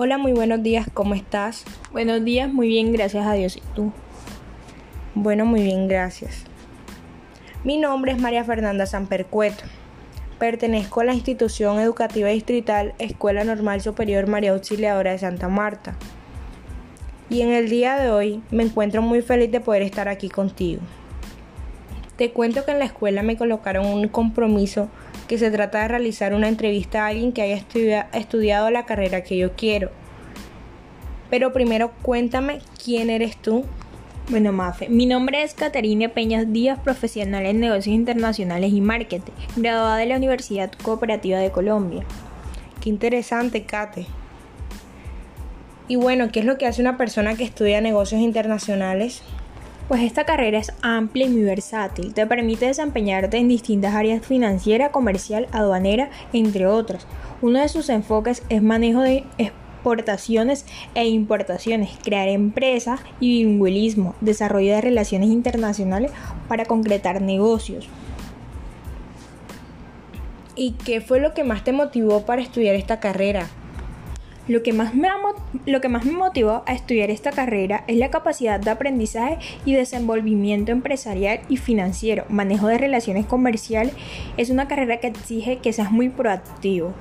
Hola, muy buenos días, ¿cómo estás? Buenos días, muy bien, gracias a Dios. ¿Y tú? Bueno, muy bien, gracias. Mi nombre es María Fernanda Sampercueto. Pertenezco a la institución educativa distrital Escuela Normal Superior María Auxiliadora de Santa Marta. Y en el día de hoy me encuentro muy feliz de poder estar aquí contigo. Te cuento que en la escuela me colocaron un compromiso que se trata de realizar una entrevista a alguien que haya estudiado la carrera que yo quiero. Pero primero cuéntame quién eres tú. Bueno, Mafe, mi nombre es Caterina Peñas Díaz, profesional en negocios internacionales y marketing, graduada de la Universidad Cooperativa de Colombia. Qué interesante, Kate. Y bueno, ¿qué es lo que hace una persona que estudia negocios internacionales? Pues esta carrera es amplia y muy versátil, te permite desempeñarte en distintas áreas financiera, comercial, aduanera, entre otras. Uno de sus enfoques es manejo de exportaciones e importaciones, crear empresas y bilingüismo, desarrollo de relaciones internacionales para concretar negocios. ¿Y qué fue lo que más te motivó para estudiar esta carrera? Lo que, más me lo que más me motivó a estudiar esta carrera es la capacidad de aprendizaje y desenvolvimiento empresarial y financiero. Manejo de relaciones comerciales es una carrera que exige que seas muy proactivo.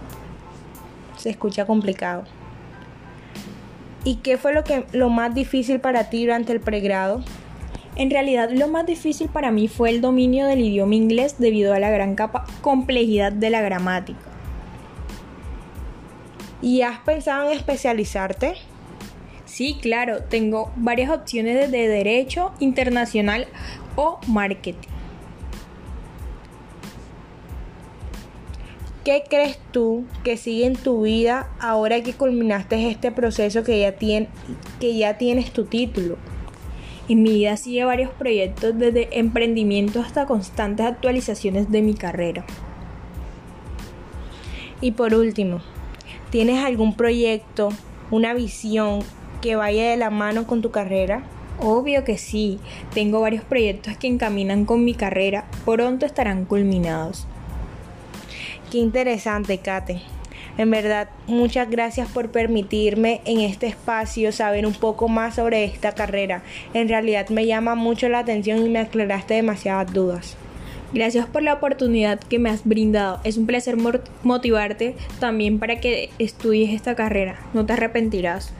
Se escucha complicado. ¿Y qué fue lo, que, lo más difícil para ti durante el pregrado? En realidad lo más difícil para mí fue el dominio del idioma inglés debido a la gran complejidad de la gramática. ¿Y has pensado en especializarte? Sí, claro, tengo varias opciones de derecho internacional o marketing. ¿Qué crees tú que sigue en tu vida ahora que culminaste este proceso que ya, que ya tienes tu título? En mi vida sigue varios proyectos desde emprendimiento hasta constantes actualizaciones de mi carrera. Y por último, ¿Tienes algún proyecto, una visión que vaya de la mano con tu carrera? Obvio que sí, tengo varios proyectos que encaminan con mi carrera, pronto estarán culminados. Qué interesante, Kate. En verdad, muchas gracias por permitirme en este espacio saber un poco más sobre esta carrera. En realidad me llama mucho la atención y me aclaraste demasiadas dudas. Gracias por la oportunidad que me has brindado. Es un placer motivarte también para que estudies esta carrera. No te arrepentirás.